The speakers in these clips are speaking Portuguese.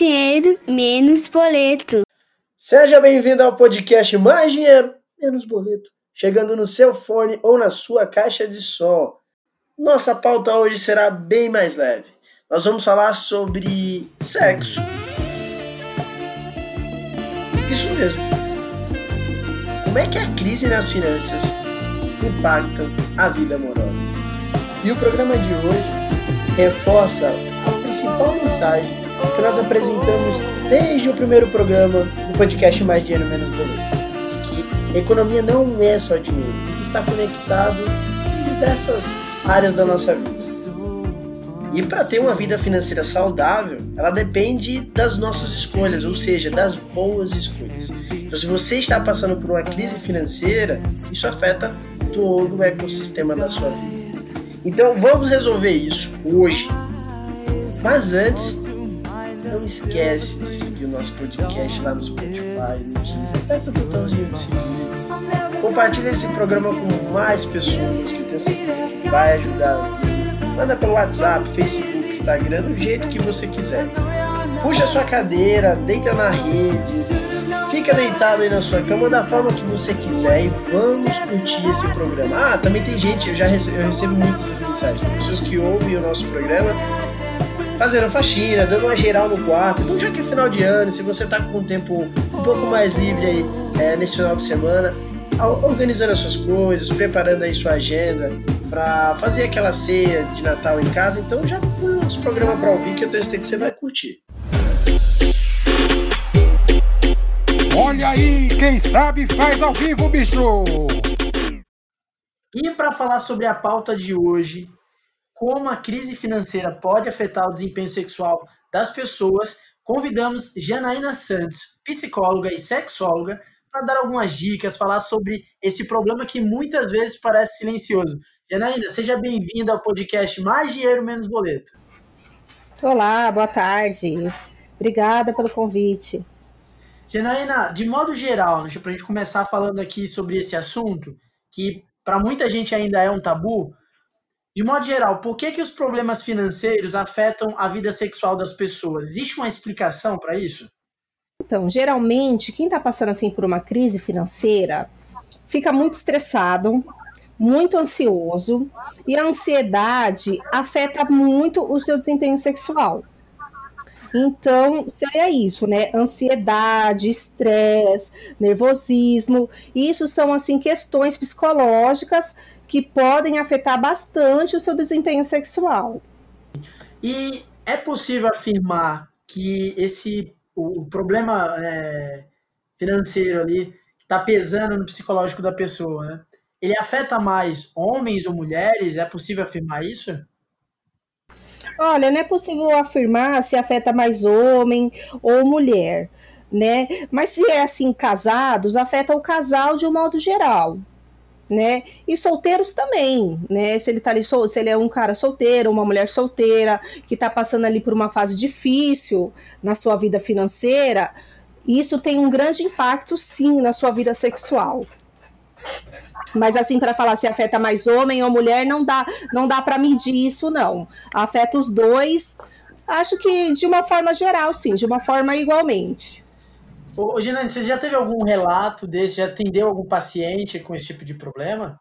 dinheiro, menos boleto. Seja bem-vindo ao podcast Mais Dinheiro, Menos Boleto, chegando no seu fone ou na sua caixa de som. Nossa pauta hoje será bem mais leve. Nós vamos falar sobre sexo. Isso mesmo. Como é que a crise nas finanças impacta a vida amorosa? E o programa de hoje reforça a principal mensagem que nós apresentamos desde o primeiro programa do podcast Mais Dinheiro Menos Boleto. De que economia não é só dinheiro, que está conectado em diversas áreas da nossa vida. E para ter uma vida financeira saudável, ela depende das nossas escolhas, ou seja, das boas escolhas. Então, se você está passando por uma crise financeira, isso afeta todo o ecossistema da sua vida. Então, vamos resolver isso hoje. Mas antes, esquece de seguir o nosso podcast lá no Spotify, no Deezer. Aperta o botãozinho de seguir. Compartilhe esse programa com mais pessoas que eu tenho certeza que vai ajudar. Manda pelo WhatsApp, Facebook, Instagram, do jeito que você quiser. Puxa sua cadeira, deita na rede, fica deitado aí na sua cama da forma que você quiser e vamos curtir esse programa. Ah, também tem gente, eu já recebo, eu recebo muitas mensagens, pessoas que ouvem o nosso programa fazendo faxina, dando uma geral no quarto. Então, já que é final de ano, se você tá com o tempo um pouco mais livre aí é, nesse final de semana, organizando as suas coisas, preparando aí sua agenda para fazer aquela ceia de Natal em casa, então já põe uns programas para ouvir que eu tenho certeza que você vai curtir. Olha aí, quem sabe faz ao vivo, bicho! E para falar sobre a pauta de hoje, como a crise financeira pode afetar o desempenho sexual das pessoas, convidamos Janaína Santos, psicóloga e sexóloga, para dar algumas dicas, falar sobre esse problema que muitas vezes parece silencioso. Janaína, seja bem-vinda ao podcast Mais Dinheiro, Menos Boleto. Olá, boa tarde. Obrigada pelo convite. Janaína, de modo geral, para a gente começar falando aqui sobre esse assunto, que para muita gente ainda é um tabu, de modo geral, por que, que os problemas financeiros afetam a vida sexual das pessoas? Existe uma explicação para isso? Então, geralmente, quem está passando assim por uma crise financeira fica muito estressado, muito ansioso, e a ansiedade afeta muito o seu desempenho sexual. Então, seria isso, né? Ansiedade, estresse, nervosismo, isso são assim questões psicológicas que podem afetar bastante o seu desempenho sexual. E é possível afirmar que esse o, problema é, financeiro ali está pesando no psicológico da pessoa, né? Ele afeta mais homens ou mulheres? É possível afirmar isso? Olha, não é possível afirmar se afeta mais homem ou mulher, né? Mas se é assim, casados, afeta o casal de um modo geral, né? E solteiros também, né? Se ele tá ali, se ele é um cara solteiro, uma mulher solteira, que tá passando ali por uma fase difícil na sua vida financeira, isso tem um grande impacto, sim, na sua vida sexual. Mas assim, para falar se afeta mais homem ou mulher, não dá, não dá para medir isso, não. Afeta os dois. Acho que de uma forma geral, sim, de uma forma igualmente. Ô, Ginane, você já teve algum relato desse? Já atendeu algum paciente com esse tipo de problema?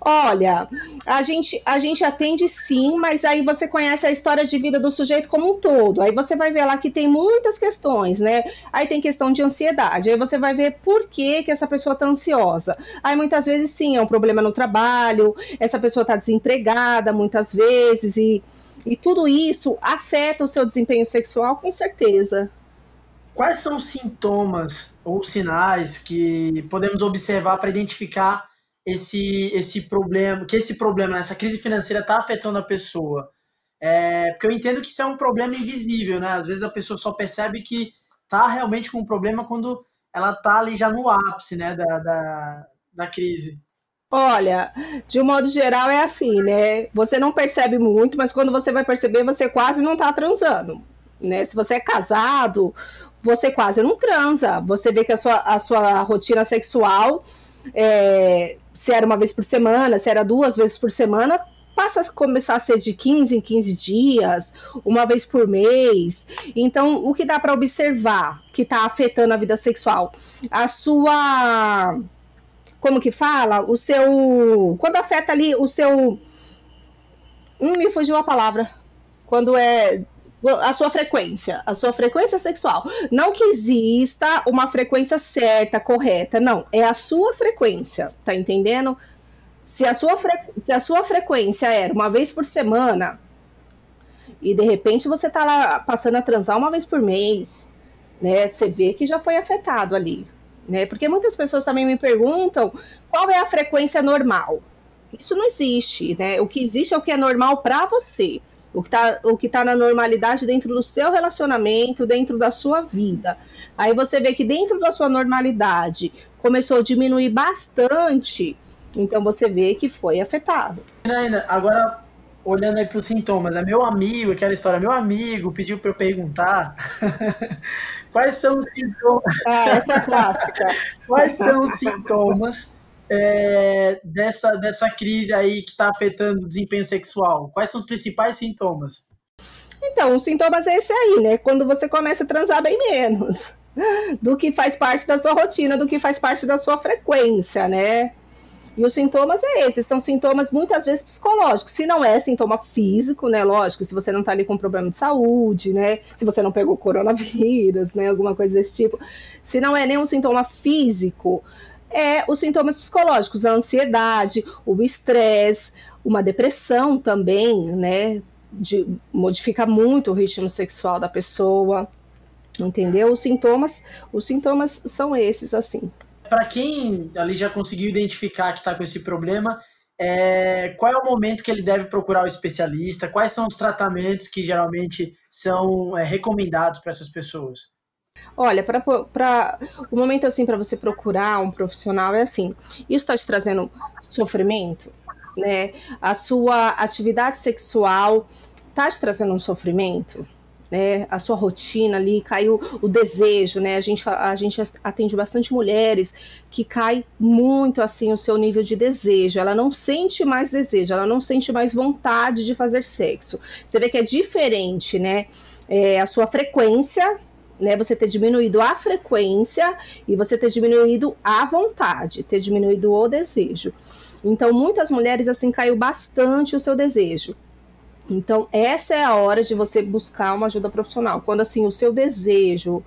Olha, a gente, a gente atende sim, mas aí você conhece a história de vida do sujeito como um todo. Aí você vai ver lá que tem muitas questões, né? Aí tem questão de ansiedade. Aí você vai ver por que, que essa pessoa tá ansiosa. Aí muitas vezes sim, é um problema no trabalho, essa pessoa tá desempregada muitas vezes, e, e tudo isso afeta o seu desempenho sexual com certeza. Quais são os sintomas ou sinais que podemos observar para identificar esse, esse problema, que esse problema, essa crise financeira está afetando a pessoa? É, porque eu entendo que isso é um problema invisível, né? Às vezes a pessoa só percebe que está realmente com um problema quando ela está ali já no ápice, né, da, da, da crise. Olha, de um modo geral é assim, né? Você não percebe muito, mas quando você vai perceber, você quase não está transando, né? Se você é casado você quase não transa. Você vê que a sua, a sua rotina sexual, é, se era uma vez por semana, se era duas vezes por semana, passa a começar a ser de 15 em 15 dias, uma vez por mês. Então, o que dá para observar que está afetando a vida sexual? A sua. Como que fala? O seu. Quando afeta ali o seu. Hum, me fugiu a palavra. Quando é a sua frequência, a sua frequência sexual. Não que exista uma frequência certa, correta, não. É a sua frequência, tá entendendo? Se a sua, fre... se a sua frequência era uma vez por semana, e de repente você tá lá passando a transar uma vez por mês, né? Você vê que já foi afetado ali, né? Porque muitas pessoas também me perguntam qual é a frequência normal. Isso não existe, né? O que existe é o que é normal para você o que está o que tá na normalidade dentro do seu relacionamento, dentro da sua vida. Aí você vê que dentro da sua normalidade começou a diminuir bastante, então você vê que foi afetado. Agora, olhando aí para os sintomas, é meu amigo, aquela história, meu amigo pediu para eu perguntar quais são os sintomas. Ah, essa é clássica. quais são os sintomas é, dessa, dessa crise aí que está afetando o desempenho sexual? Quais são os principais sintomas? Então, os sintomas é esse aí, né? Quando você começa a transar bem menos do que faz parte da sua rotina, do que faz parte da sua frequência, né? E os sintomas é esses, são sintomas muitas vezes psicológicos. Se não é sintoma físico, né? Lógico, se você não tá ali com problema de saúde, né? Se você não pegou coronavírus, né? Alguma coisa desse tipo. Se não é nenhum sintoma físico, é os sintomas psicológicos, a ansiedade, o estresse, uma depressão também, né? De, modifica muito o ritmo sexual da pessoa, entendeu? Os sintomas, os sintomas são esses assim. Para quem ali já conseguiu identificar que está com esse problema, é, qual é o momento que ele deve procurar o especialista? Quais são os tratamentos que geralmente são é, recomendados para essas pessoas? Olha, para o momento assim para você procurar um profissional é assim. Isso está te trazendo sofrimento, né? A sua atividade sexual está te trazendo um sofrimento, né? A sua rotina ali caiu o desejo, né? A gente a gente atende bastante mulheres que cai muito assim o seu nível de desejo. Ela não sente mais desejo, ela não sente mais vontade de fazer sexo. Você vê que é diferente, né? É, a sua frequência né, você ter diminuído a frequência e você ter diminuído a vontade, ter diminuído o desejo. Então, muitas mulheres assim caiu bastante o seu desejo. Então, essa é a hora de você buscar uma ajuda profissional. Quando assim o seu desejo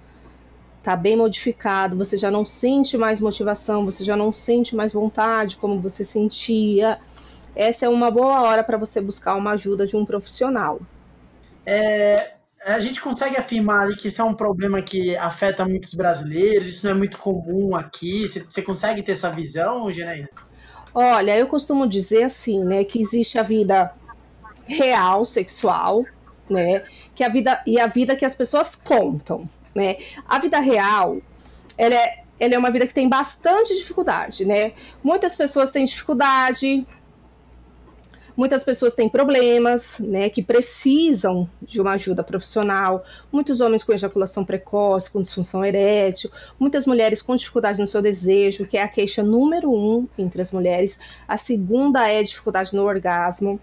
tá bem modificado, você já não sente mais motivação, você já não sente mais vontade como você sentia. Essa é uma boa hora para você buscar uma ajuda de um profissional. É, a gente consegue afirmar ali que isso é um problema que afeta muitos brasileiros, isso não é muito comum aqui. Você, consegue ter essa visão, Genaína? Olha, eu costumo dizer assim, né, que existe a vida real sexual, né, que a vida e a vida que as pessoas contam, né? A vida real, ela é, ela é uma vida que tem bastante dificuldade, né? Muitas pessoas têm dificuldade, Muitas pessoas têm problemas, né, que precisam de uma ajuda profissional. Muitos homens com ejaculação precoce, com disfunção erétil. Muitas mulheres com dificuldade no seu desejo, que é a queixa número um entre as mulheres. A segunda é dificuldade no orgasmo.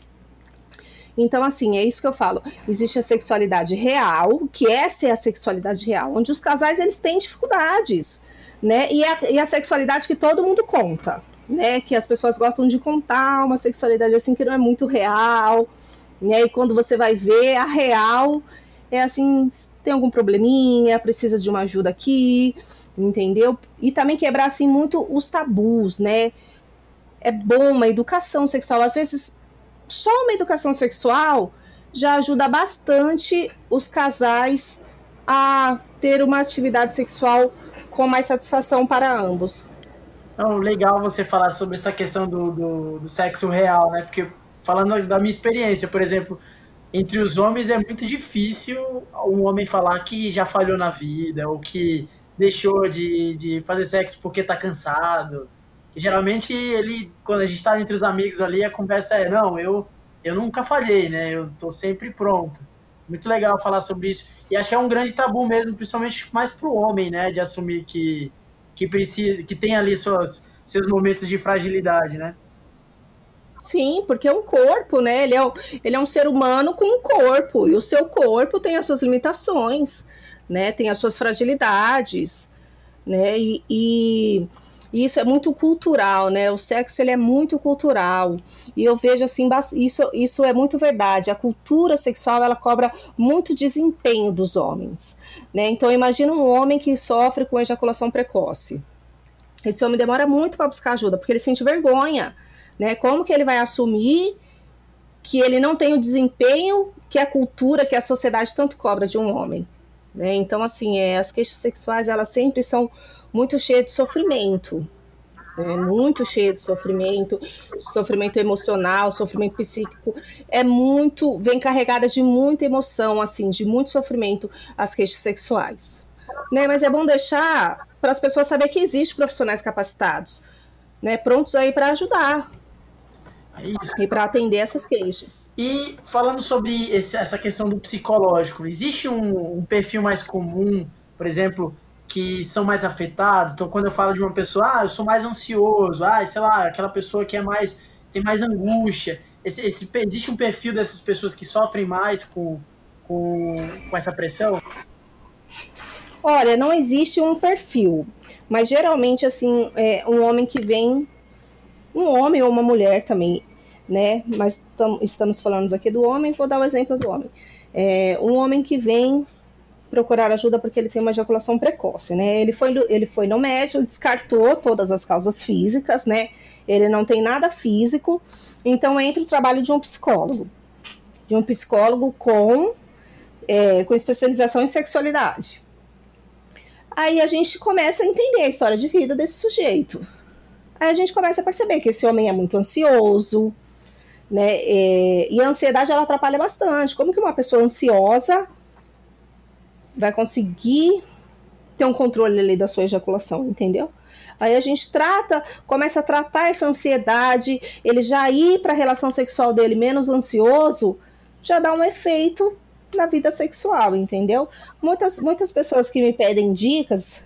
Então, assim, é isso que eu falo. Existe a sexualidade real, que essa é a sexualidade real, onde os casais eles têm dificuldades, né? E a, e a sexualidade que todo mundo conta né? Que as pessoas gostam de contar uma sexualidade assim que não é muito real, né? E quando você vai ver a real é assim, tem algum probleminha, precisa de uma ajuda aqui, entendeu? E também quebrar assim muito os tabus, né? É bom uma educação sexual, às vezes só uma educação sexual já ajuda bastante os casais a ter uma atividade sexual com mais satisfação para ambos. Então, legal você falar sobre essa questão do, do, do, sexo real, né? Porque falando da minha experiência, por exemplo, entre os homens é muito difícil um homem falar que já falhou na vida ou que deixou de, de fazer sexo porque tá cansado. E, geralmente ele, quando a gente tá entre os amigos ali, a conversa é, não, eu, eu nunca falhei, né? Eu tô sempre pronto. Muito legal falar sobre isso. E acho que é um grande tabu mesmo, principalmente mais pro homem, né? De assumir que que precisa, que tem ali suas, seus momentos de fragilidade, né? Sim, porque é um corpo, né? Ele é, ele é um ser humano com um corpo, e o seu corpo tem as suas limitações, né? Tem as suas fragilidades, né? E, e, e isso é muito cultural, né? O sexo ele é muito cultural. E eu vejo assim, isso, isso é muito verdade. A cultura sexual ela cobra muito desempenho dos homens, né? Então imagina um homem que sofre com ejaculação precoce. Esse homem demora muito para buscar ajuda, porque ele sente vergonha né? Como que ele vai assumir que ele não tem o desempenho que a cultura, que a sociedade tanto cobra de um homem? Né? Então, assim, é, as queixas sexuais, elas sempre são muito cheias de sofrimento, né? muito cheias de sofrimento, sofrimento emocional, sofrimento psíquico, é muito, vem carregada de muita emoção, assim, de muito sofrimento as queixas sexuais. Né? Mas é bom deixar para as pessoas saber que existem profissionais capacitados, né, prontos aí para ajudar, é isso. E para atender essas queixas. E falando sobre esse, essa questão do psicológico, existe um, um, perfil mais comum, por exemplo, que são mais afetados? Então, quando eu falo de uma pessoa, ah, eu sou mais ansioso, ah, sei lá, aquela pessoa que é mais tem mais angústia. Esse, esse, existe um perfil dessas pessoas que sofrem mais com, com, com essa pressão? Olha, não existe um perfil, mas geralmente, assim, é um homem que vem um homem ou uma mulher também, né? Mas tam, estamos falando aqui do homem, vou dar o exemplo do homem. É, um homem que vem procurar ajuda porque ele tem uma ejaculação precoce, né? Ele foi, ele foi no médico, descartou todas as causas físicas, né? Ele não tem nada físico, então entra o trabalho de um psicólogo, de um psicólogo com, é, com especialização em sexualidade. Aí a gente começa a entender a história de vida desse sujeito. Aí a gente começa a perceber que esse homem é muito ansioso, né? É, e a ansiedade ela atrapalha bastante. Como que uma pessoa ansiosa vai conseguir ter um controle ali da sua ejaculação, entendeu? Aí a gente trata, começa a tratar essa ansiedade, ele já ir para a relação sexual dele menos ansioso, já dá um efeito na vida sexual, entendeu? Muitas, muitas pessoas que me pedem dicas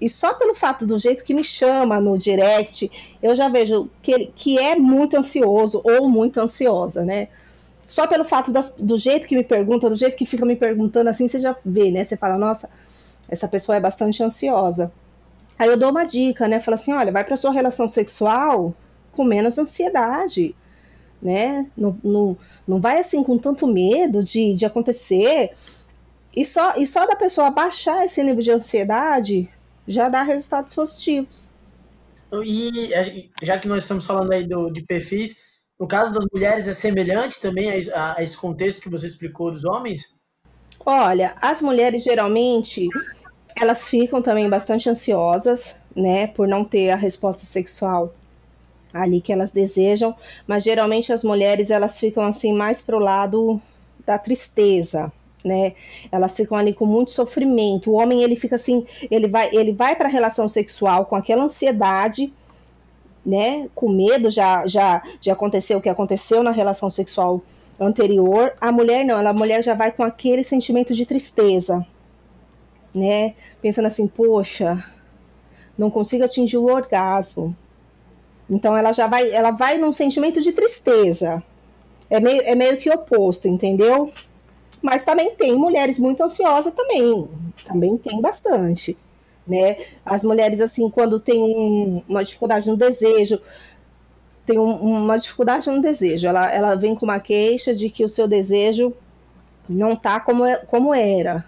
e só pelo fato do jeito que me chama no direct, eu já vejo que, ele, que é muito ansioso ou muito ansiosa, né? Só pelo fato das, do jeito que me pergunta, do jeito que fica me perguntando assim, você já vê, né? Você fala, nossa, essa pessoa é bastante ansiosa. Aí eu dou uma dica, né? Falo assim, olha, vai para sua relação sexual com menos ansiedade, né? Não, não, não vai assim com tanto medo de, de acontecer. E só, e só da pessoa baixar esse nível de ansiedade, já dá resultados positivos. E já que nós estamos falando aí do, de perfis, no caso das mulheres é semelhante também a, a, esse contexto que você explicou dos homens? Olha, as mulheres geralmente elas ficam também bastante ansiosas, né, por não ter a resposta sexual ali que elas desejam, mas geralmente as mulheres elas ficam assim mais pro lado da tristeza, né? Elas ficam ali com muito sofrimento. O homem ele fica assim, ele vai, ele vai para a relação sexual com aquela ansiedade, né? Com medo já já já aconteceu o que aconteceu na relação sexual anterior. A mulher não, a mulher já vai com aquele sentimento de tristeza, né? Pensando assim, poxa, não consigo atingir o orgasmo. Então ela já vai, ela vai num sentimento de tristeza. É meio, é meio que oposto, entendeu? Mas também tem mulheres muito ansiosas também, também tem bastante, né? As mulheres assim, quando tem um, uma dificuldade no desejo, tem um, uma dificuldade no desejo, ela, ela vem com uma queixa de que o seu desejo não tá como, é, como era.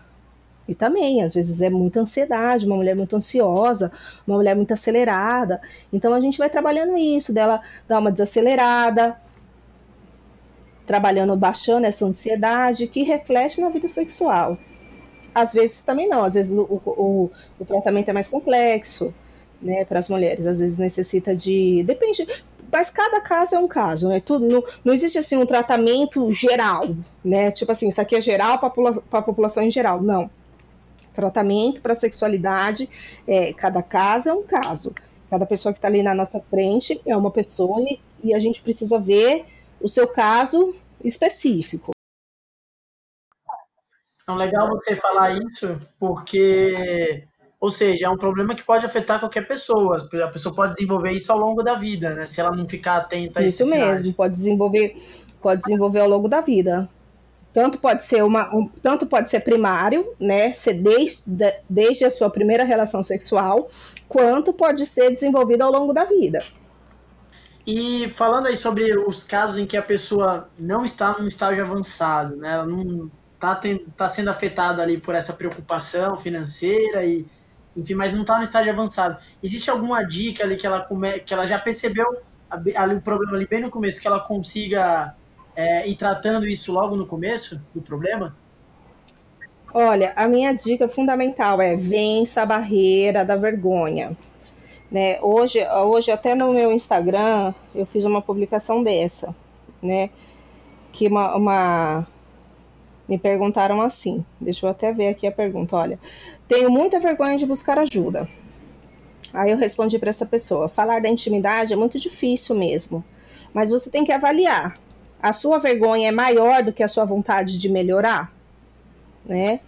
E também, às vezes, é muita ansiedade, uma mulher muito ansiosa, uma mulher muito acelerada. Então a gente vai trabalhando isso, dela dar uma desacelerada, trabalhando, baixando essa ansiedade que reflete na vida sexual. Às vezes também não, às vezes o, o, o tratamento é mais complexo, né, para as mulheres, às vezes necessita de. Depende, mas cada caso é um caso, né? Tudo, não, não existe assim um tratamento geral, né? Tipo assim, isso aqui é geral para a população em geral. Não. Tratamento para sexualidade, é, cada caso é um caso. Cada pessoa que está ali na nossa frente é uma pessoa e, e a gente precisa ver o seu caso específico. É legal você falar isso, porque Ou seja, é um problema que pode afetar qualquer pessoa. A pessoa pode desenvolver isso ao longo da vida, né? Se ela não ficar atenta a isso Isso mesmo, pode desenvolver, pode desenvolver ao longo da vida. Tanto pode ser uma, um, tanto pode ser primário, né? Ser desde, desde a sua primeira relação sexual, quanto pode ser desenvolvido ao longo da vida. E falando aí sobre os casos em que a pessoa não está num estágio avançado, né? Ela não está tá sendo afetada ali por essa preocupação financeira e enfim, mas não está no estágio avançado. Existe alguma dica ali que ela come, que ela já percebeu ali o problema ali bem no começo que ela consiga é, ir tratando isso logo no começo do problema? Olha, a minha dica fundamental é vença a barreira da vergonha. Né? Hoje, hoje, até no meu Instagram, eu fiz uma publicação dessa, né? Que uma, uma, me perguntaram assim. Deixa eu até ver aqui a pergunta. Olha, tenho muita vergonha de buscar ajuda. Aí eu respondi para essa pessoa: falar da intimidade é muito difícil mesmo, mas você tem que avaliar. A sua vergonha é maior do que a sua vontade de melhorar, né?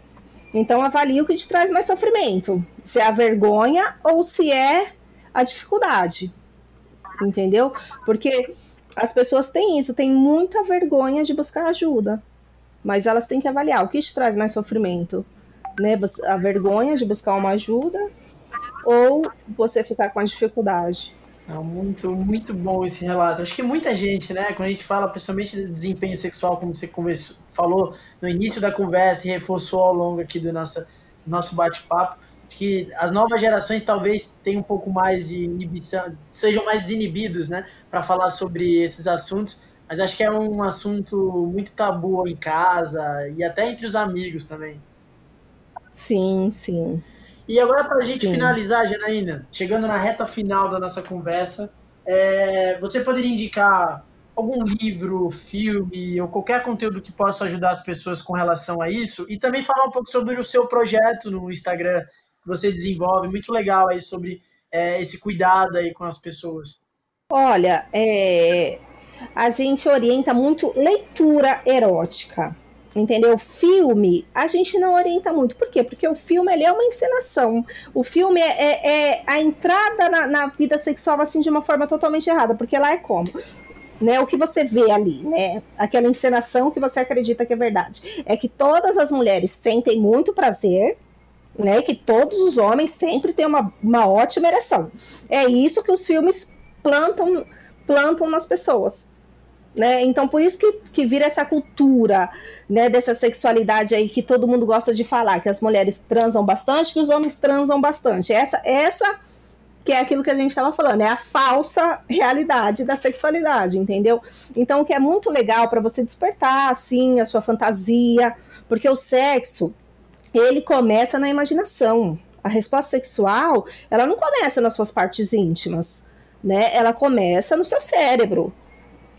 Então avalie o que te traz mais sofrimento, se é a vergonha ou se é a dificuldade. Entendeu? Porque as pessoas têm isso, têm muita vergonha de buscar ajuda. Mas elas têm que avaliar o que te traz mais sofrimento. Né? A vergonha de buscar uma ajuda ou você ficar com a dificuldade. É muito, muito bom esse relato. Acho que muita gente, né, quando a gente fala principalmente de desempenho sexual, como você conversou, falou no início da conversa e reforçou ao longo aqui do nosso, nosso bate-papo, que as novas gerações talvez tenham um pouco mais de inibição, sejam mais desinibidos, né, para falar sobre esses assuntos, mas acho que é um assunto muito tabu em casa e até entre os amigos também. Sim, sim. E agora, para a gente sim. finalizar, Janaína, chegando na reta final da nossa conversa, é, você poderia indicar algum livro, filme ou qualquer conteúdo que possa ajudar as pessoas com relação a isso? E também falar um pouco sobre o seu projeto no Instagram, que você desenvolve, muito legal aí sobre é, esse cuidado aí com as pessoas. Olha, é, a gente orienta muito leitura erótica. Entendeu? Filme, a gente não orienta muito. Por quê? Porque o filme ele é uma encenação. O filme é, é, é a entrada na, na, vida sexual assim de uma forma totalmente errada. Porque lá é como? Né, o que você vê ali, né? Aquela encenação que você acredita que é verdade. É que todas as mulheres sentem muito prazer, né? Que todos os homens sempre têm uma, uma ótima ereção. É isso que os filmes plantam, plantam nas pessoas. Né? Então, por isso que, que vira essa cultura né, dessa sexualidade aí que todo mundo gosta de falar, que as mulheres transam bastante, que os homens transam bastante. Essa, essa que é aquilo que a gente estava falando, é a falsa realidade da sexualidade, entendeu? Então, o que é muito legal para você despertar, assim, a sua fantasia, porque o sexo, ele começa na imaginação. A resposta sexual, ela não começa nas suas partes íntimas, né? Ela começa no seu cérebro,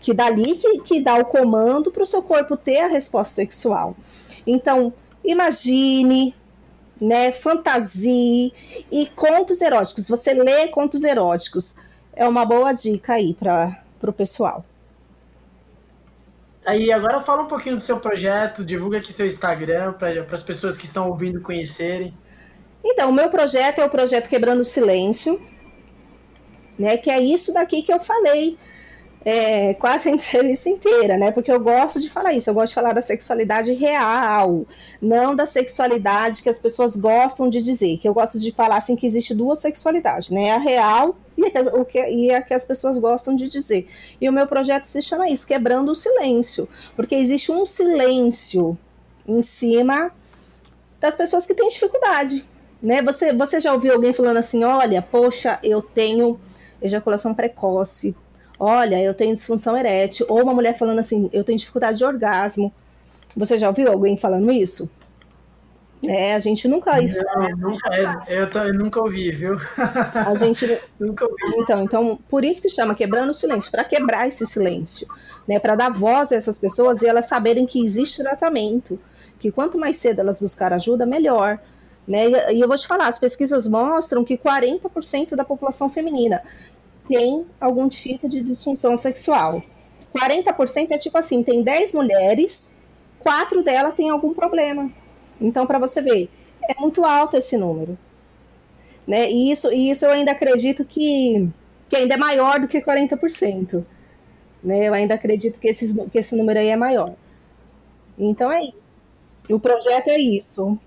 que dali que, que dá o comando para o seu corpo ter a resposta sexual. Então, imagine, né, fantasie e contos eróticos. Você lê contos eróticos é uma boa dica aí para o pessoal. Aí, agora fala um pouquinho do seu projeto, divulga aqui seu Instagram para as pessoas que estão ouvindo conhecerem. Então, o meu projeto é o projeto Quebrando o Silêncio, né? Que é isso daqui que eu falei é, quase a entrevista inteira, né? Porque eu gosto de falar isso, eu gosto de falar da sexualidade real, não da sexualidade que as pessoas gostam de dizer, que eu gosto de falar assim que existe duas sexualidades, né? A real e a, o que, e a que as pessoas gostam de dizer. E o meu projeto se chama isso, quebrando o silêncio, porque existe um silêncio em cima das pessoas que têm dificuldade, né? Você, você já ouviu alguém falando assim, olha, poxa, eu tenho ejaculação precoce, olha, eu tenho disfunção erétil, ou uma mulher falando assim, eu tenho dificuldade de orgasmo. Você já ouviu alguém falando isso? É, a gente nunca isso. Não, nunca, é, eu, eu, nunca ouvi, viu? A gente nunca ouvi. Então, então, por isso que chama quebrando o silêncio, para quebrar esse silêncio, né, para dar voz a essas pessoas e elas saberem que existe tratamento, que quanto mais cedo elas buscarem ajuda, melhor. Né? E eu vou te falar, as pesquisas mostram que 40% da população feminina tem algum tipo de disfunção sexual. 40% é tipo assim, tem 10 mulheres, quatro delas têm algum problema. Então, para você ver, é muito alto esse número. Né? E isso, e isso eu ainda acredito que, que ainda é maior do que 40%. Né? Eu ainda acredito que, esses, que esse número aí é maior. Então é isso. O projeto é isso.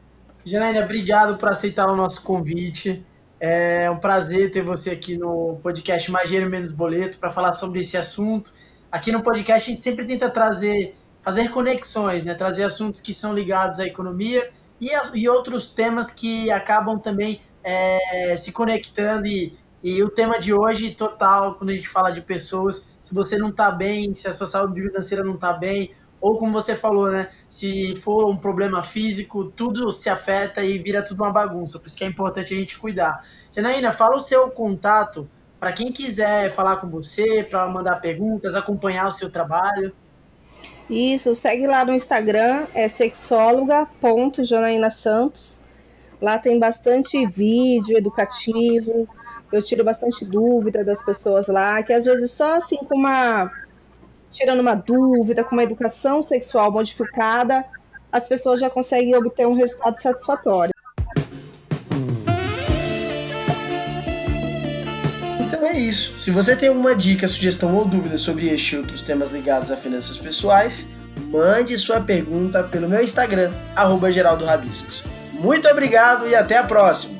Janaína, obrigado por aceitar o nosso convite. É um prazer ter você aqui no podcast Mais Dinheiro Menos Boleto para falar sobre esse assunto. Aqui no podcast a gente sempre tenta trazer, fazer conexões, né? trazer assuntos que são ligados à economia e, e outros temas que acabam também é, se conectando. E, e o tema de hoje, total, quando a gente fala de pessoas, se você não está bem, se a sua saúde financeira não está bem, ou como você falou, né? Se for um problema físico, tudo se afeta e vira tudo uma bagunça. Por isso que é importante a gente cuidar. Janaína, fala o seu contato para quem quiser falar com você, para mandar perguntas, acompanhar o seu trabalho. Isso, segue lá no Instagram, é sexóloga.janaínasantos. Lá tem bastante vídeo educativo, eu tiro bastante dúvida das pessoas lá, que às vezes só assim com uma tirando uma dúvida, com uma educação sexual modificada, as pessoas já conseguem obter um resultado satisfatório. Então é isso. Se você tem alguma dica, sugestão ou dúvida sobre este e outros temas ligados a finanças pessoais, mande sua pergunta pelo meu Instagram, arroba Muito obrigado e até a próxima!